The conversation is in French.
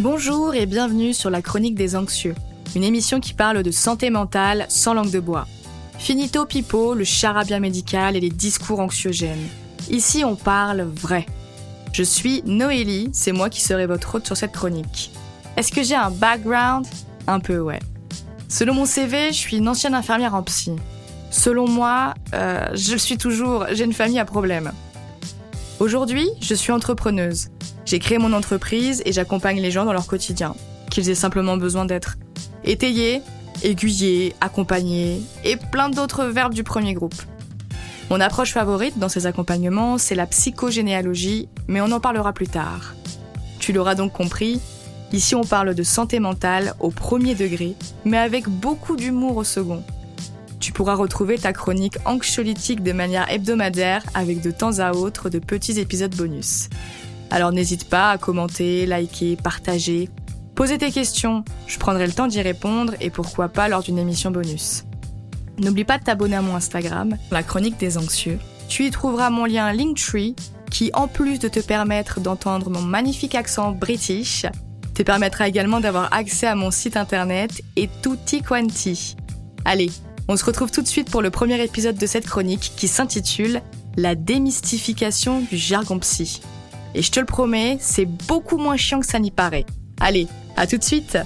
Bonjour et bienvenue sur la Chronique des Anxieux, une émission qui parle de santé mentale sans langue de bois. Finito pipo, le charabia médical et les discours anxiogènes. Ici, on parle vrai. Je suis Noélie, c'est moi qui serai votre hôte sur cette chronique. Est-ce que j'ai un background? Un peu, ouais. Selon mon CV, je suis une ancienne infirmière en psy. Selon moi, euh, je suis toujours, j'ai une famille à problème. Aujourd'hui, je suis entrepreneuse. J'ai créé mon entreprise et j'accompagne les gens dans leur quotidien, qu'ils aient simplement besoin d'être étayés, aiguillés, accompagnés et plein d'autres verbes du premier groupe. Mon approche favorite dans ces accompagnements, c'est la psychogénéalogie, mais on en parlera plus tard. Tu l'auras donc compris, ici on parle de santé mentale au premier degré, mais avec beaucoup d'humour au second. Tu pourras retrouver ta chronique anxiolytique de manière hebdomadaire avec de temps à autre de petits épisodes bonus. Alors n'hésite pas à commenter, liker, partager, poser tes questions, je prendrai le temps d'y répondre et pourquoi pas lors d'une émission bonus. N'oublie pas de t'abonner à mon Instagram, la chronique des anxieux. Tu y trouveras mon lien Linktree qui, en plus de te permettre d'entendre mon magnifique accent british, te permettra également d'avoir accès à mon site internet et tutti quanti. Allez, on se retrouve tout de suite pour le premier épisode de cette chronique qui s'intitule La démystification du jargon psy. Et je te le promets, c'est beaucoup moins chiant que ça n'y paraît. Allez, à tout de suite